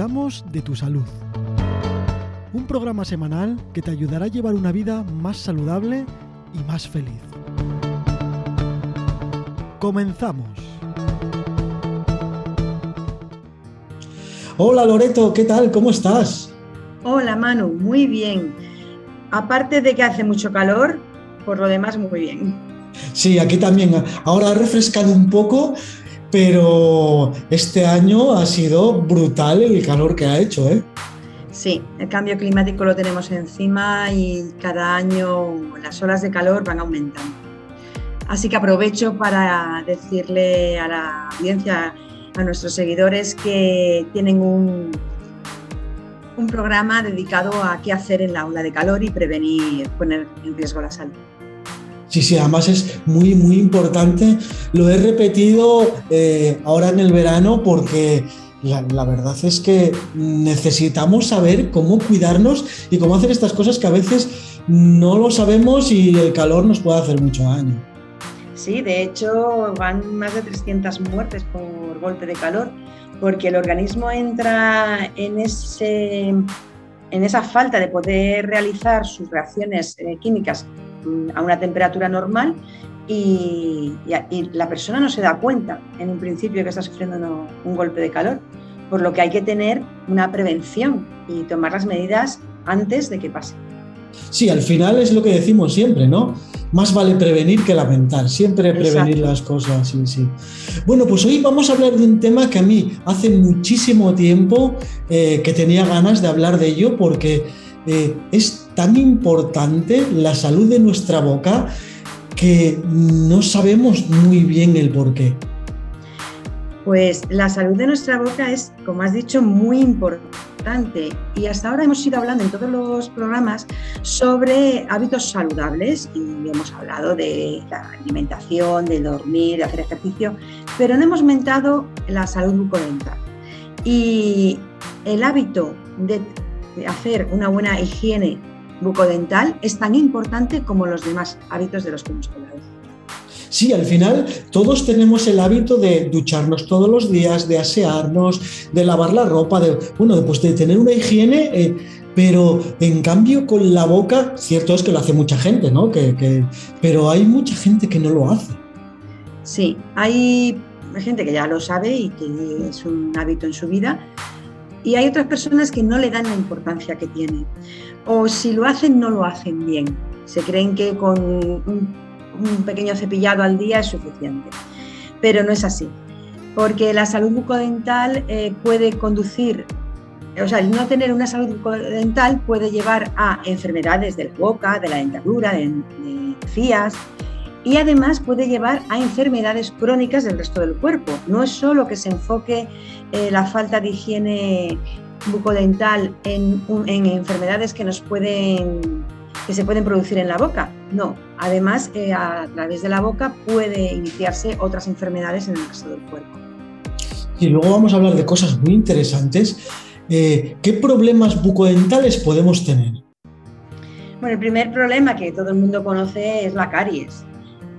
cuidamos de tu salud. Un programa semanal que te ayudará a llevar una vida más saludable y más feliz. Comenzamos. Hola Loreto, ¿qué tal? ¿Cómo estás? Hola Manu, muy bien. Aparte de que hace mucho calor, por lo demás muy bien. Sí, aquí también. Ahora ha refrescado un poco, pero este año ha sido brutal el calor que ha hecho, ¿eh? Sí, el cambio climático lo tenemos encima y cada año las olas de calor van aumentando. Así que aprovecho para decirle a la audiencia, a nuestros seguidores, que tienen un, un programa dedicado a qué hacer en la ola de calor y prevenir poner en riesgo la salud. Sí, sí, además es muy, muy importante. Lo he repetido eh, ahora en el verano porque la, verdad es que necesitamos saber cómo cuidarnos y cómo hacer estas cosas que a veces no lo sabemos y el calor nos puede hacer mucho daño. Sí, de hecho van más de 300 muertes por golpe de calor porque el organismo entra en, ese, en esa falta de poder realizar sus reacciones eh, químicas a una temperatura normal y, la persona no se da cuenta en un principio que está sufriendo un golpe de calor, por lo que hay que tener una prevención y tomar las medidas antes de que pase. Sí, al final es lo que decimos siempre, ¿no? Más vale prevenir que lamentar, siempre prevenir las cosas, sí, sí. Bueno, pues hoy vamos a hablar de un tema que a mí hace muchísimo tiempo eh, que tenía ganas de hablar de ello porque eh, es tan importante la salud de nuestra boca que no sabemos muy bien el por qué. Pues la salud de nuestra boca es, como has dicho, muy importante y hasta ahora hemos ido hablando en todos los programas sobre hábitos saludables y hemos hablado de la alimentación, de dormir, de hacer ejercicio, pero no hemos mentado la salud bucodental. Y el hábito de hacer una buena higiene bucodental es tan importante como los demás hábitos de los que hemos hablado. Sí, al final todos tenemos el hábito de ducharnos todos los días, de asearnos, de lavar la ropa, de, bueno, pues de tener una higiene, eh, pero en cambio con la boca, cierto es que lo hace mucha gente, ¿no? Que, pero hay mucha gente que no lo hace. Sí, hay gente que ya lo sabe y que es un hábito en su vida, y hay otras personas que no le dan la importancia que tiene. O si lo hacen, no lo hacen bien. Se creen que con un, pequeño cepillado al día es suficiente. Pero no es así. Porque la salud bucodental eh, puede conducir, o sea, el no tener una salud bucodental puede llevar a enfermedades de la boca, de la dentadura, de, de encías, y además puede llevar a enfermedades crónicas del resto del cuerpo. No es solo que se enfoque eh, la falta de higiene bucodental en, en, enfermedades que nos pueden que se pueden producir en la boca. No, además eh, a través de la boca puede iniciarse otras enfermedades en el resto del cuerpo. Y luego vamos a hablar de cosas muy interesantes. Eh, ¿Qué problemas bucodentales podemos tener? Bueno, el primer problema que todo el mundo conoce es la caries.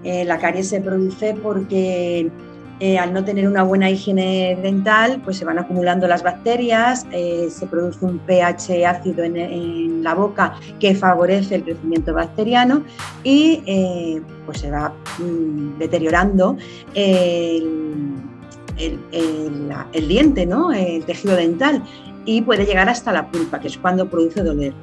Eh, la caries se produce porque eh, al no tener una buena higiene dental, pues se van acumulando las bacterias, eh, se produce un pH ácido en, la boca que favorece el crecimiento bacteriano y pues se va mm, deteriorando el, diente, ¿no? el tejido dental y puede llegar hasta la pulpa, que es cuando produce dolor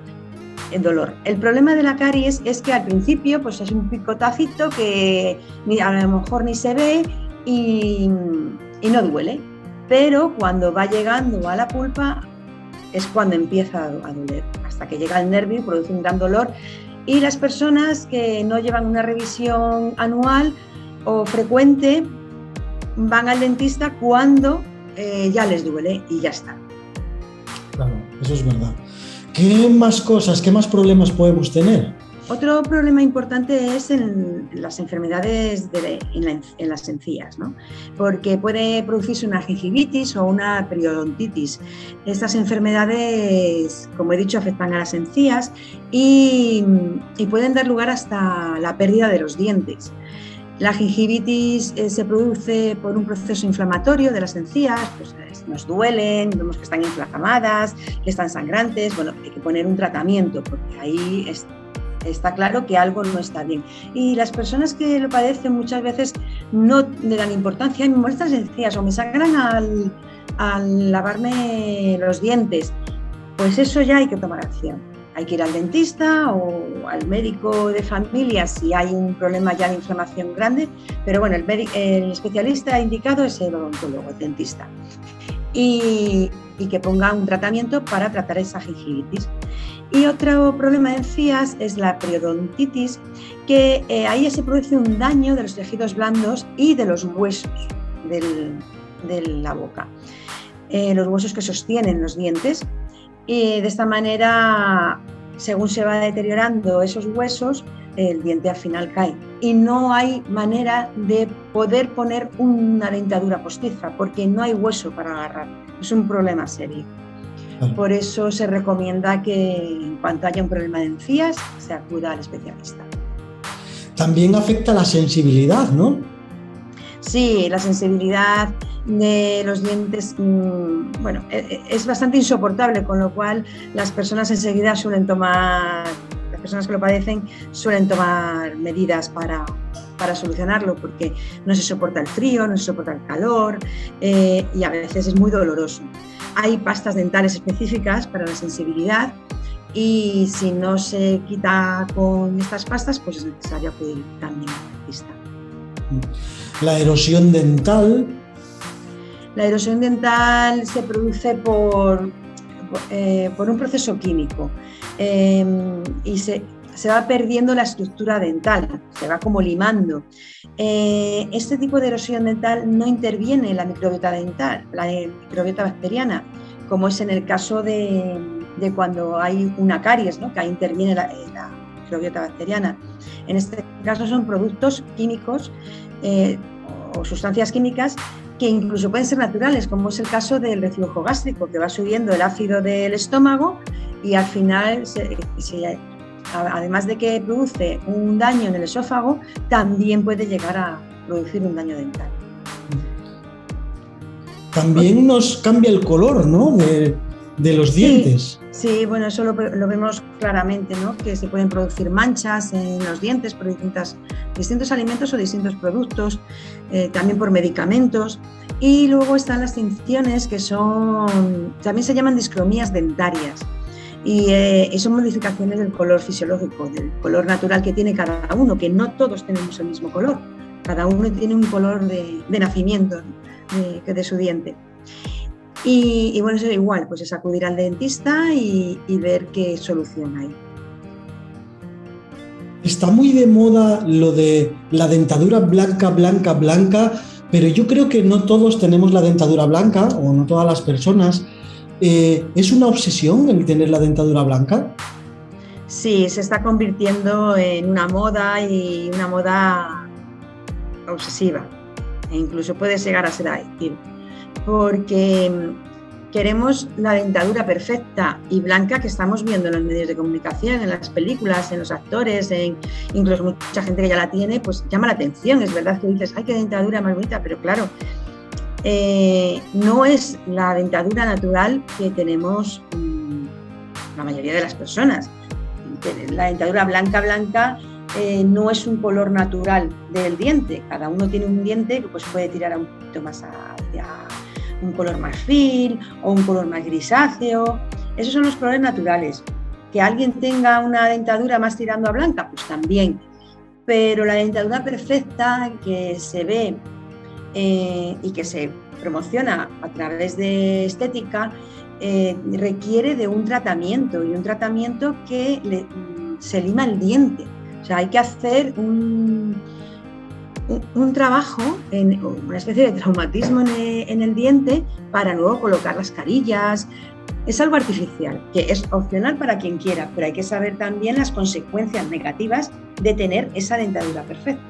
el dolor. El problema de la caries es que al principio pues es un picotacito que a lo mejor ni se ve y, no duele, pero cuando va llegando a la pulpa es cuando empieza a doler, hasta que llega el nervio y produce un gran dolor. Y las personas que no llevan una revisión anual o frecuente van al dentista cuando eh, ya les duele y ya está. Claro, eso es verdad. ¿Qué más cosas, qué más problemas podemos tener? Otro problema importante es en las enfermedades en, las encías, ¿no? porque puede producirse una gingivitis o una periodontitis. Estas enfermedades, como he dicho, afectan a las encías y, pueden dar lugar hasta la pérdida de los dientes. La gingivitis eh, se produce por un proceso inflamatorio de las encías, pues nos duelen, vemos que están inflamadas, que están sangrantes, bueno, hay que poner un tratamiento porque ahí está claro que algo no está bien. Y las personas que lo padecen muchas veces no le dan importancia, me molestan las encías o me sangran al, al lavarme los dientes, pues eso ya hay que tomar acción hay que ir al dentista o al médico de familia si hay un problema ya de inflamación grande, pero bueno, el, especialista indicado es el odontólogo, el dentista. Y, que ponga un tratamiento para tratar esa gingivitis. Y otro problema de encías es la periodontitis, que eh, ahí se produce un daño de los tejidos blandos y de los huesos de la boca. Eh, los huesos que sostienen los dientes y de esta manera, según se va deteriorando esos huesos, el diente al final cae. Y no hay manera de poder poner una dentadura postiza porque no hay hueso para agarrar. Es un problema serio. Por eso se recomienda que en cuanto haya un problema de encías, se acuda al especialista. También afecta la sensibilidad, ¿no? Sí, la sensibilidad de los dientes, mm, bueno, e, e, es bastante insoportable, con lo cual las personas enseguida suelen tomar, las personas que lo padecen suelen tomar medidas para, para solucionarlo, porque no se soporta el frío, no se soporta el calor eh, y a veces es muy doloroso. Hay pastas dentales específicas para la sensibilidad y si no se quita con estas pastas, pues es necesario acudir también al dentista. La erosión dental la erosión dental se produce por, eh, por un proceso químico em, y se, va perdiendo la estructura dental, se va como limando. Eh, este tipo de erosión dental no interviene en la microbiota dental, la microbiota bacteriana, como es en el caso de, cuando hay una caries, ¿no? que ahí interviene la, microbiota bacteriana. En este caso son productos químicos eh, o sustancias químicas que incluso pueden ser naturales, como es el caso del reflujo gástrico, que va subiendo el ácido del estómago y al final, además de que produce un daño en el esófago, también puede llegar a producir un daño dental. También nos cambia el color ¿no? de, los dientes. Sí, bueno, eso lo, vemos claramente, ¿no? que se pueden producir manchas en los dientes por distintos alimentos o distintos productos, eh, también por medicamentos. Y luego están las tinciones que son, también se llaman discromías dentarias. Y, eh, son modificaciones del color fisiológico, del color natural que tiene cada uno, que no todos tenemos el mismo color. Cada uno tiene un color de, nacimiento de, de su diente. Y, bueno, eso es igual, pues es acudir al dentista y, ver qué solución hay. Está muy de moda lo de la dentadura blanca, blanca, blanca, pero yo creo que no todos tenemos la dentadura blanca, o no todas las personas. Eh, ¿Es una obsesión el tener la dentadura blanca? Sí, se está convirtiendo en una moda y una moda obsesiva. E incluso puede llegar a ser adictiva porque queremos la dentadura perfecta y blanca que estamos viendo en los medios de comunicación, en las películas, en los actores, en incluso mucha gente que ya la tiene, pues llama la atención. Es verdad que dices, ay, qué dentadura más bonita, pero claro, eh, no es la dentadura natural que tenemos mm, la mayoría de las personas. La dentadura blanca, blanca, eh, no es un color natural del diente. Cada uno tiene un diente que pues, puede tirar un poquito más hacia un color marfil o un color más grisáceo. Esos son los colores naturales. Que alguien tenga una dentadura más tirando a blanca, pues también. Pero la dentadura perfecta que se ve eh, y que se promociona a través de estética eh, requiere de un tratamiento y un tratamiento que se lima el diente. O sea, hay que hacer un, un, trabajo, en, una especie de traumatismo en el, diente para luego colocar las carillas. Es algo artificial, que es opcional para quien quiera, pero hay que saber también las consecuencias negativas de tener esa dentadura perfecta.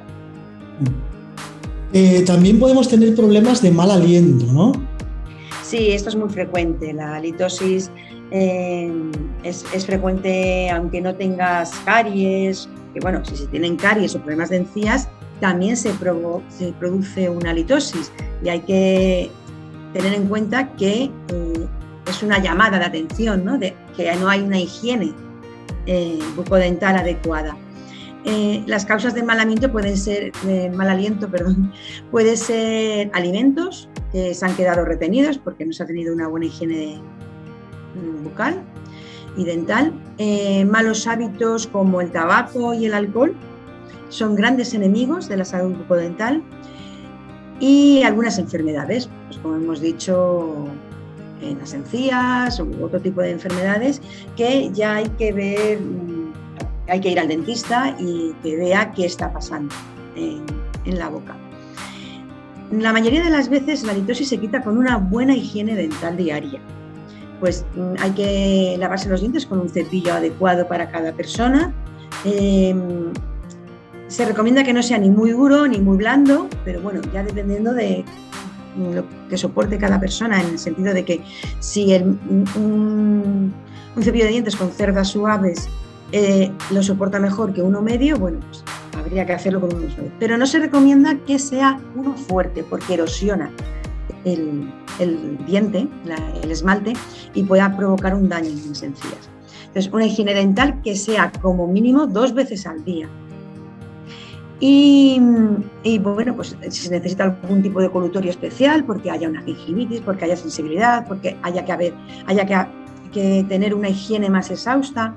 Eh, también podemos tener problemas de mal aliento, ¿no? Sí, esto es muy frecuente. La halitosis eh, es, frecuente aunque no tengas caries, que bueno, si se tienen caries o problemas de encías, también se, produce una litosis y hay que tener en cuenta que eh, es una llamada de atención, ¿no? de que no hay una higiene bucodental adecuada. Eh, las causas del mal aliento pueden ser, mal aliento, perdón, puede ser alimentos que se han quedado retenidos porque no se ha tenido una buena higiene mm, bucal y dental, malos hábitos como el tabaco y el alcohol son grandes enemigos de la salud bucodental y algunas enfermedades, pues como hemos dicho, en las encías u otro tipo de enfermedades que ya hay que ver, mm, hay que ir al dentista y que vea qué está pasando en, la boca. La mayoría de las veces la litosis se quita con una buena higiene dental diaria. Pues mm, hay que lavarse los dientes con un cepillo adecuado para cada persona. Em, se recomienda que no sea ni muy duro ni muy blando, pero bueno, ya dependiendo de lo que soporte cada persona, en el sentido de que si un, cepillo de dientes con cerdas suaves eh, lo soporta mejor que uno medio, bueno, pues habría que hacerlo con uno suave. Pero no se recomienda que sea uno fuerte porque erosiona el, diente, el esmalte, y pueda provocar un daño en las encías. Entonces, una higiene dental que sea como mínimo dos veces al día y, bueno, pues si se necesita algún tipo de colutorio especial, porque haya una gingivitis, porque haya sensibilidad, porque haya que, haber, haya que tener una higiene más exhausta.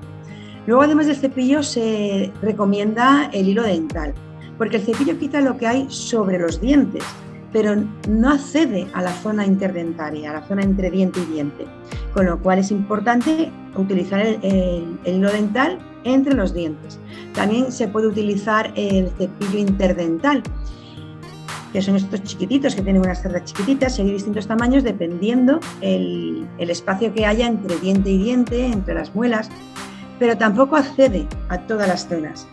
Luego, además del cepillo, se recomienda el hilo dental, porque el cepillo quita lo que hay sobre los dientes, pero no accede a la zona interdentaria, a la zona entre diente y diente, con lo cual es importante utilizar el hilo dental entre los dientes. También se puede utilizar el cepillo interdental, que son estos chiquititos que tienen unas cerdas chiquititas hay distintos tamaños dependiendo el espacio que haya entre diente y diente, entre las muelas, pero tampoco accede a todas las zonas.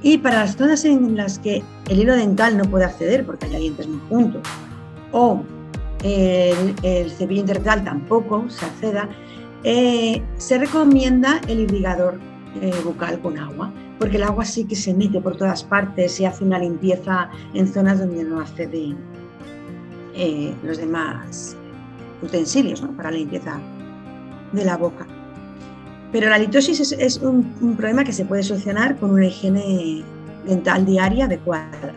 Y para las zonas en las que el hilo dental no puede acceder porque hay dientes muy juntos, o el, el cepillo interdental tampoco se acceda, eh, se recomienda el irrigador eh, bucal con agua, porque el agua sí que se mete por todas partes y hace una limpieza en zonas donde no acceden eh, los demás utensilios para la limpieza de la boca. Pero la litosis es, un, problema que se puede solucionar con una higiene dental diaria adecuada.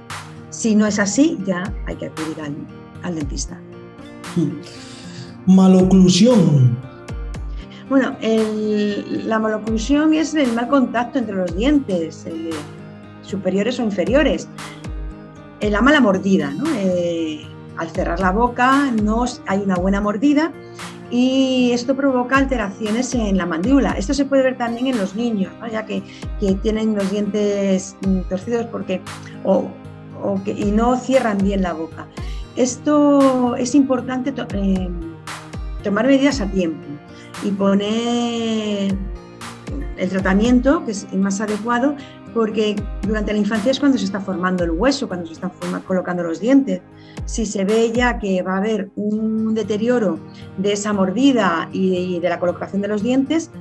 Si no es así, ya hay que acudir al, al dentista. Maloclusión bueno, la maloclusión es el mal contacto entre los dientes, eh, superiores o inferiores. Eh, la mala mordida, ¿no? Eh, al cerrar la boca no hay una buena mordida y esto provoca alteraciones en la mandíbula. Esto se puede ver también en los niños, ya que, tienen los dientes mm, torcidos porque, o, que, y no cierran bien la boca. Esto es importante tomar medidas a tiempo y poner el tratamiento que es más adecuado porque durante la infancia es cuando se está formando el hueso, cuando se están colocando los dientes. Si se ve ya que va a haber un deterioro de esa mordida y de, la colocación de los dientes,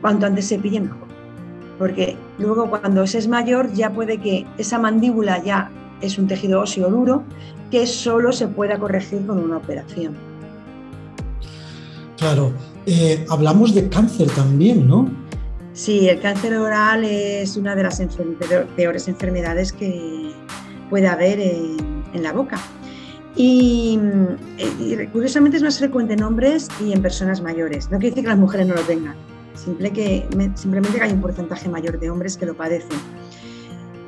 cuanto antes se pille mejor. Porque luego cuando se es mayor ya puede que esa mandíbula ya es un tejido óseo duro que solo se pueda corregir con una operación. Claro, eh, hablamos de cáncer también, ¿no? Sí, el cáncer oral es una de las peores enfermedades que puede haber en, la boca. Y, curiosamente es más frecuente en hombres y en personas mayores. No quiere decir que las mujeres no lo tengan, que, simplemente que hay un porcentaje mayor de hombres que lo padecen.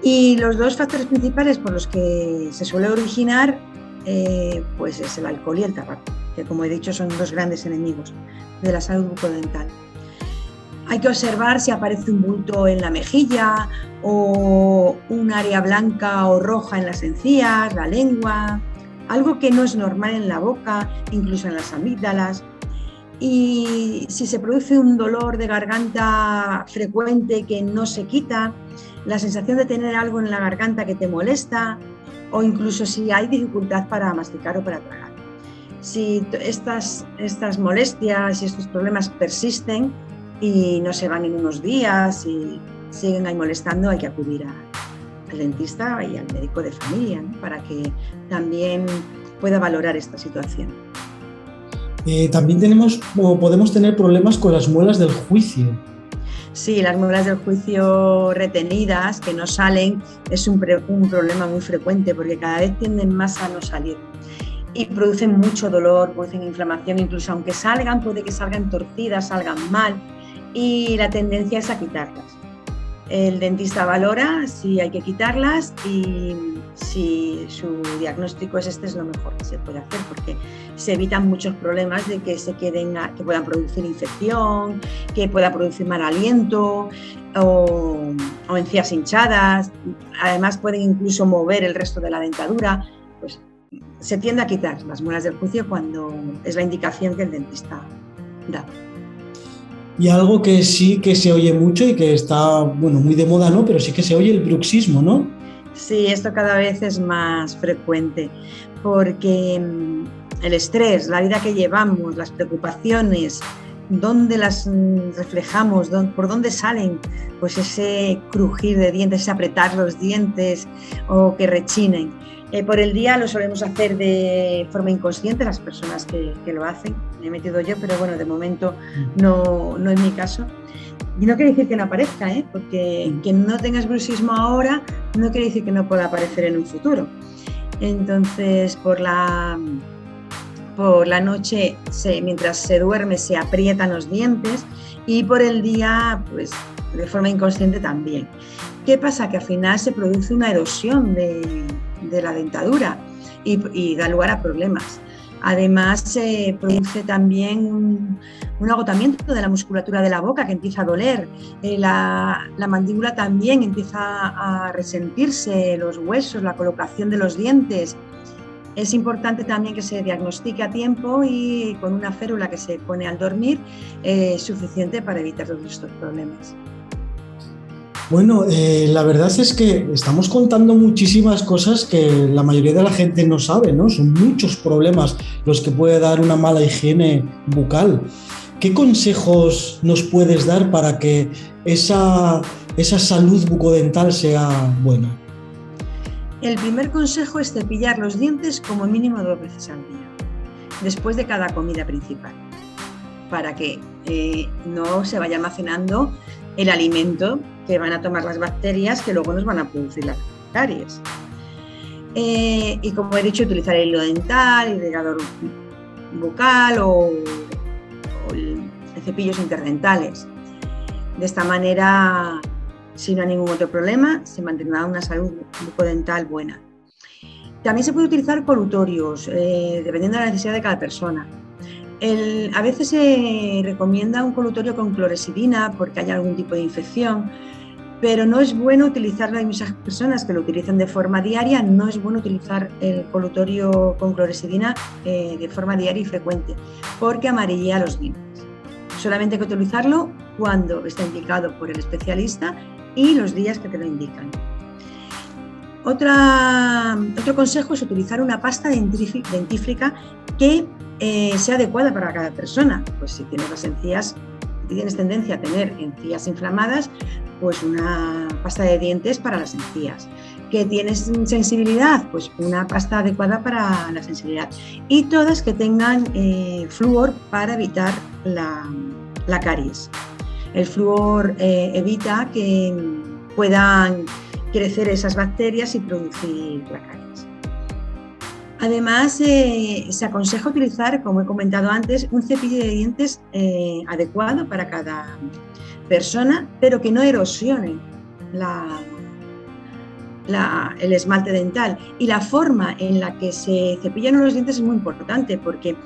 Y los dos factores principales por los que se suele originar eh, pues es el alcohol y el tabaco, que como he dicho son dos grandes enemigos de la salud bucodental. Hay que observar si aparece un bulto en la mejilla o un área blanca o roja en las encías, la lengua, algo que no es normal en la boca, incluso en las amígdalas. Y si se produce un dolor de garganta frecuente que no se quita, la sensación de tener algo en la garganta que te molesta, o incluso si hay dificultad para masticar o para tragar. Si estas, estas molestias y estos problemas persisten y no se van en unos días y siguen ahí molestando, hay que acudir al dentista y al médico de familia, para que también pueda valorar esta situación. Eh, también tenemos o podemos tener problemas con las muelas del juicio. Sí, las muelas del juicio retenidas que no salen es un, un, problema muy frecuente porque cada vez tienden más a no salir y producen mucho dolor, producen inflamación, incluso aunque salgan, puede que salgan torcidas, salgan mal y la tendencia es a quitarlas. El dentista valora si hay que quitarlas y si su diagnóstico es este es lo mejor que se puede hacer porque se evitan muchos problemas de que se queden que puedan producir infección, que pueda producir mal aliento o, encías hinchadas. Además pueden incluso mover el resto de la dentadura. Pues se tiende a quitar las muelas del juicio cuando es la indicación que el dentista da. Y algo que sí que se oye mucho y que está, bueno, muy de moda, ¿no? Pero sí que se oye el bruxismo, ¿no? Sí, esto cada vez es más frecuente porque mm, el estrés, la vida que llevamos, las preocupaciones, dónde las mm, reflejamos, por dónde salen, pues ese crujir de dientes, ese apretar los dientes o que rechinen. Eh, por el día lo solemos hacer de forma inconsciente las personas que, lo hacen. Me he metido yo, pero bueno, de momento no, no es mi caso. Y no quiere decir que no aparezca, ¿eh? porque que no tengas bruxismo ahora no quiere decir que no pueda aparecer en un futuro. Entonces, por la, por la noche, mientras se duerme, se aprietan los dientes y por el día, pues de forma inconsciente también. ¿Qué pasa? Que al final se produce una erosión de, la dentadura y, da lugar a problemas. Además, se produce también un, agotamiento de la musculatura de la boca que empieza a doler. Eh, la, mandíbula también empieza a resentirse, los huesos, la colocación de los dientes. Es importante también que se diagnostique a tiempo y con una férula que se pone al dormir eh, suficiente para evitar todos estos problemas. Bueno, eh, la verdad es que estamos contando muchísimas cosas que la mayoría de la gente no sabe, ¿no? Son muchos problemas los que puede dar una mala higiene bucal. ¿Qué consejos nos puedes dar para que esa, esa salud bucodental sea buena? El primer consejo es cepillar los dientes como mínimo dos veces al día, después de cada comida principal, para que eh, no se vaya almacenando el alimento que van a tomar las bacterias que luego nos van a producir las caries. Eh, y como he dicho, utilizar el hilo dental, el regador bucal o, cepillos interdentales. De esta manera, si no hay ningún otro problema, se mantendrá una salud bucodental buena. También se puede utilizar colutorios, eh, dependiendo de la necesidad de cada persona a veces se recomienda un colutorio con clorexidina porque hay algún tipo de infección, pero no es bueno utilizarlo. Hay muchas personas que lo utilizan de forma diaria, no es bueno utilizar el colutorio con clorexidina eh, de forma diaria y frecuente porque amarilla los dientes. Solamente hay que utilizarlo cuando está indicado por el especialista y los días que te lo indican. Otra, otro consejo es utilizar una pasta dentífrica que eh, sea adecuada para cada persona. Pues si tienes las encías, tienes tendencia a tener encías inflamadas, pues una pasta de dientes para las encías. Que tienes sensibilidad, pues una pasta adecuada para la sensibilidad. Y todas que tengan eh, flúor para evitar la, caries. El flúor eh, evita que puedan crecer esas bacterias y producir la caries. Además, eh, se aconseja utilizar, como he comentado antes, un cepillo de dientes eh, adecuado para cada persona, pero que no erosione el esmalte dental. Y la forma en la que se cepillan los dientes es muy importante porque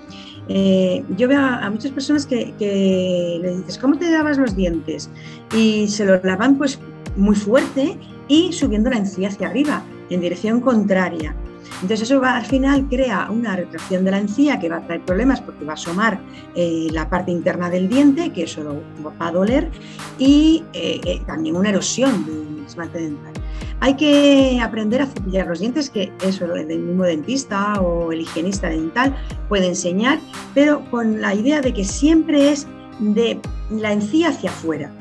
eh, yo veo a, muchas personas que, que le dices, ¿cómo te lavas los dientes? Y se los lavan pues muy fuerte y subiendo la encía hacia arriba, en dirección contraria. Entonces eso va, al final crea una retracción de la encía que va a traer problemas porque va a asomar eh, la parte interna del diente, que eso va a doler, y eh, eh, también una erosión del esmalte dental. Hay que aprender a cepillar los dientes, que eso el mismo dentista o el higienista dental puede enseñar, pero con la idea de que siempre es de la encía hacia afuera,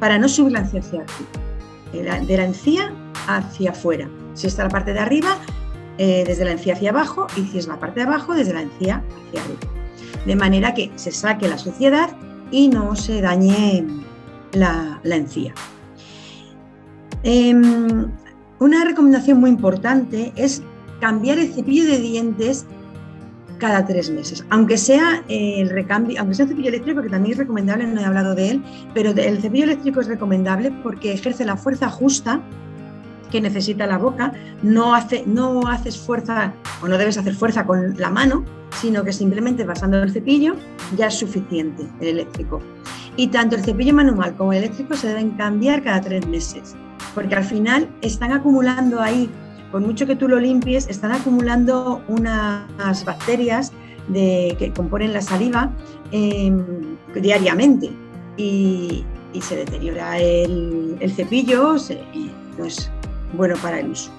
para no subir la encía hacia arriba. De la encía hacia afuera. Si está la parte de arriba, eh, desde la encía hacia abajo y si es la parte de abajo, desde la encía hacia arriba. De manera que se saque la suciedad y no se dañe la, encía. Em, una recomendación muy importante es cambiar el cepillo de dientes cada tres meses, aunque sea el recambio, aunque sea un cepillo eléctrico, que también es recomendable, no he hablado de él, pero el cepillo eléctrico es recomendable porque ejerce la fuerza justa que necesita la boca, no, hace, no haces fuerza o no debes hacer fuerza con la mano, sino que simplemente pasando el cepillo ya es suficiente el eléctrico. Y tanto el cepillo manual como el eléctrico se deben cambiar cada tres meses, porque al final están acumulando ahí por mucho que tú lo limpies, están acumulando unas bacterias que componen la saliva em, diariamente y, se deteriora el, cepillo, no es bueno para el uso.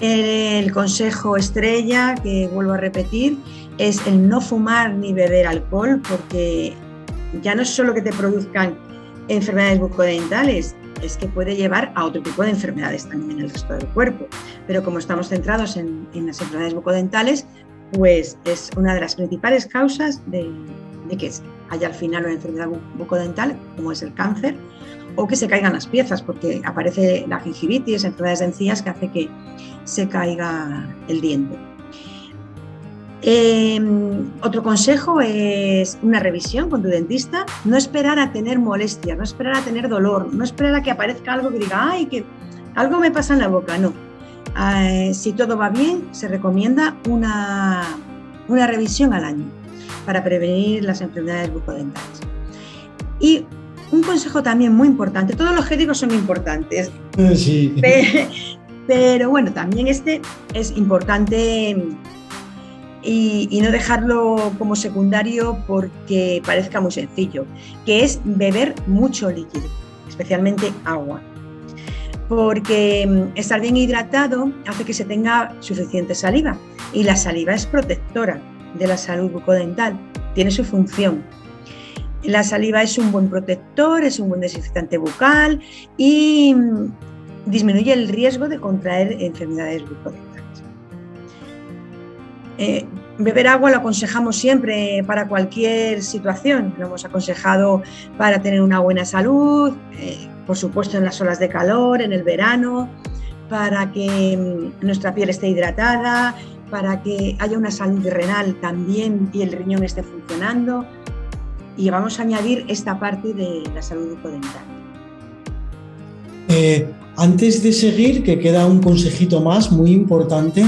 El consejo estrella, que vuelvo a repetir, es el no fumar ni beber alcohol, porque ya no es solo que te produzcan enfermedades bucodentales, es que puede llevar a otro tipo de enfermedades también en el resto del cuerpo. Pero como estamos centrados en, las enfermedades bucodentales, pues es una de las principales causas de, que haya al final una enfermedad bucodental, como es el cáncer, o que se caigan las piezas, porque aparece la gingivitis, enfermedades de encías que hace que se caiga el diente. Em, otro consejo es una revisión con tu dentista. No esperar a tener molestia, no esperar a tener dolor, no esperar a que aparezca algo que diga, ay, que algo me pasa en la boca. No. Eh, si todo va bien, se recomienda una, una revisión al año para prevenir las enfermedades bucodentales. Y un consejo también muy importante, todos los génicos son importantes, sí. pero bueno, también este es importante y, no dejarlo como secundario porque parezca muy sencillo, que es beber mucho líquido, especialmente agua. Porque mm, estar bien hidratado hace que se tenga suficiente saliva y la saliva es protectora de la salud bucodental, tiene su función. La saliva es un buen protector, es un buen desinfectante bucal y mm, disminuye el riesgo de contraer enfermedades bucodentales. Eh, beber agua lo aconsejamos siempre para cualquier situación. Lo hemos aconsejado para tener una buena salud, eh, por supuesto en las olas de calor, en el verano, para que mm, nuestra piel esté hidratada, para que haya una salud renal también y el riñón esté funcionando. Y vamos a añadir esta parte de la salud bucodental. Eh, antes de seguir, que queda un consejito más muy importante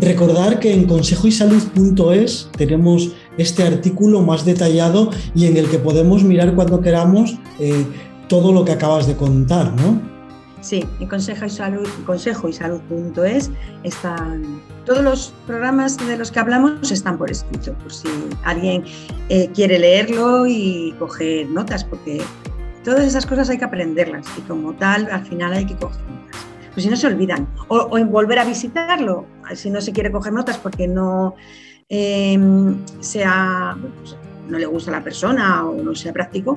Recordar que en consejoysalud.es tenemos este artículo más detallado y en el que podemos mirar cuando queramos eh, todo lo que acabas de contar, ¿no? Sí, en consejo y salud, consejoysalud.es están todos los programas de los que hablamos están por escrito, por si alguien eh, quiere leerlo y coger notas, porque todas esas cosas hay que aprenderlas y como tal al final hay que coger pues si no se olvidan. O, en volver a visitarlo, si no se quiere coger notas porque no em, sea, pues, no le gusta a la persona o no sea práctico,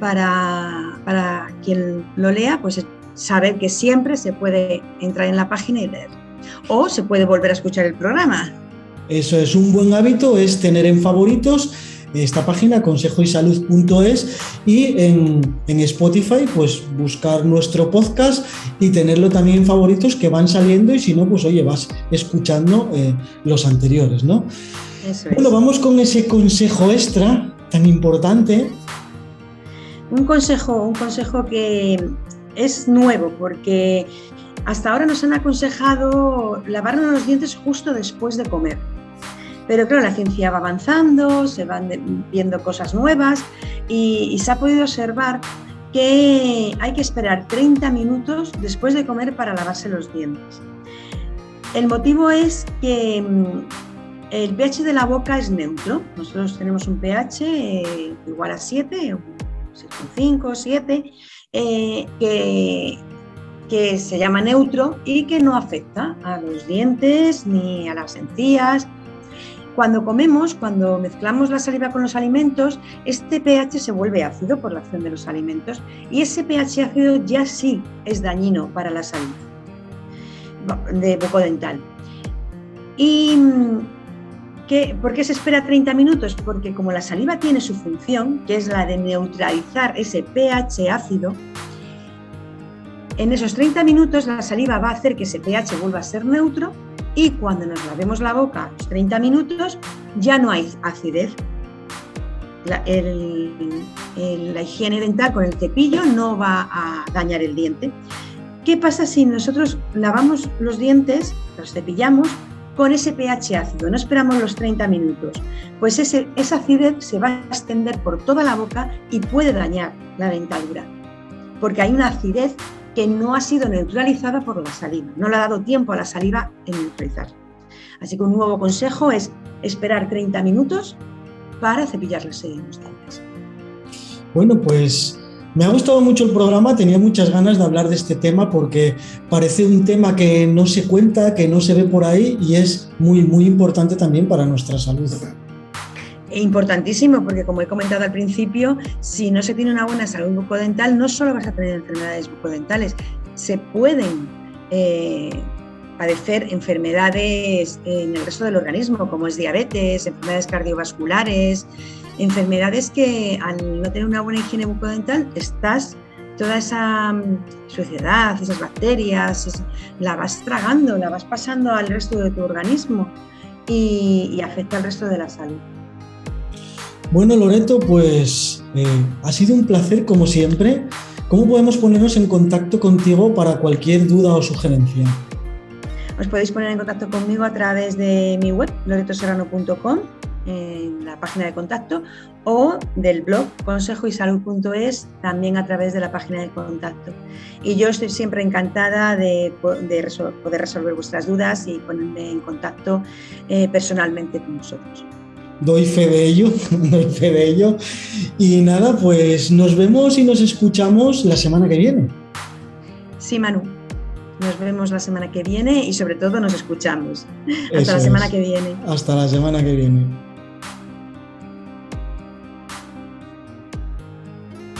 para, para quien lo lea, pues saber que siempre se puede entrar en la página y leer. O se puede volver a escuchar el programa. Eso es un buen hábito, es tener en favoritos esta página, consejoysalud.es, y en, Spotify, pues buscar nuestro podcast y tenerlo también en favoritos que van saliendo y si no, pues oye, vas escuchando eh, los anteriores, ¿no? Bueno, vamos con ese consejo extra tan importante. Un consejo, un consejo que es nuevo porque hasta ahora nos han aconsejado lavarnos los dientes justo después de comer. Pero claro, la ciencia va avanzando, se van viendo cosas nuevas y, se ha podido observar que hay que esperar 30 minutos después de comer para lavarse los dientes. El motivo es que mm, el pH de la boca es neutro. Nosotros tenemos un pH eh, igual a 7, 6,5, 7, que, que se llama neutro y que no afecta a los dientes ni a las encías Cuando comemos, cuando mezclamos la saliva con los alimentos, este pH se vuelve ácido por la acción de los alimentos y ese pH ácido ya sí es dañino para la salud de bucodental. ¿Y qué, por qué se espera 30 minutos? Porque como la saliva tiene su función, que es la de neutralizar ese pH ácido, en esos 30 minutos la saliva va a hacer que ese pH vuelva a ser neutro y cuando nos lavemos la boca los 30 minutos ya no hay acidez. La, la higiene dental con el cepillo no va a dañar el diente. ¿Qué pasa si nosotros lavamos los dientes, los cepillamos con ese pH ácido, no esperamos los 30 minutos? Pues ese, esa acidez se va a extender por toda la boca y puede dañar la dentadura, porque hay una acidez que no ha sido neutralizada por la saliva, no le ha dado tiempo a la saliva en neutralizar. Así que un nuevo consejo es esperar 30 minutos para cepillar los dientes. Bueno, pues me ha gustado mucho el programa, tenía muchas ganas de hablar de este tema porque parece un tema que no se cuenta, que no se ve por ahí y es muy, muy importante también para nuestra salud. Importantísimo, porque como he comentado al principio, si no se tiene una buena salud bucodental, no solo vas a tener enfermedades bucodentales, se pueden eh, padecer enfermedades en el resto del organismo, como es diabetes, enfermedades cardiovasculares, enfermedades que al no tener una buena higiene bucodental, estás toda esa mm, suciedad, esas bacterias, la vas tragando, la vas pasando al resto de tu organismo y afecta al resto de la salud. Bueno, Loreto, pues eh, ha sido un placer como siempre. ¿Cómo podemos ponernos en contacto contigo para cualquier duda o sugerencia? Os podéis poner en contacto conmigo a través de mi web, loretoserrano.com, en la página de contacto, o del blog consejoysalud.es, también a través de la página de contacto. Y yo estoy siempre encantada de, poder resolver vuestras dudas y ponerme en contacto eh, personalmente con vosotros doy fe de ello, doy fe de ello. Y nada, pues nos vemos y nos escuchamos la semana que viene. Sí, Manu. Nos vemos la semana que viene y sobre todo nos escuchamos. Hasta la semana que viene. Hasta la semana que viene.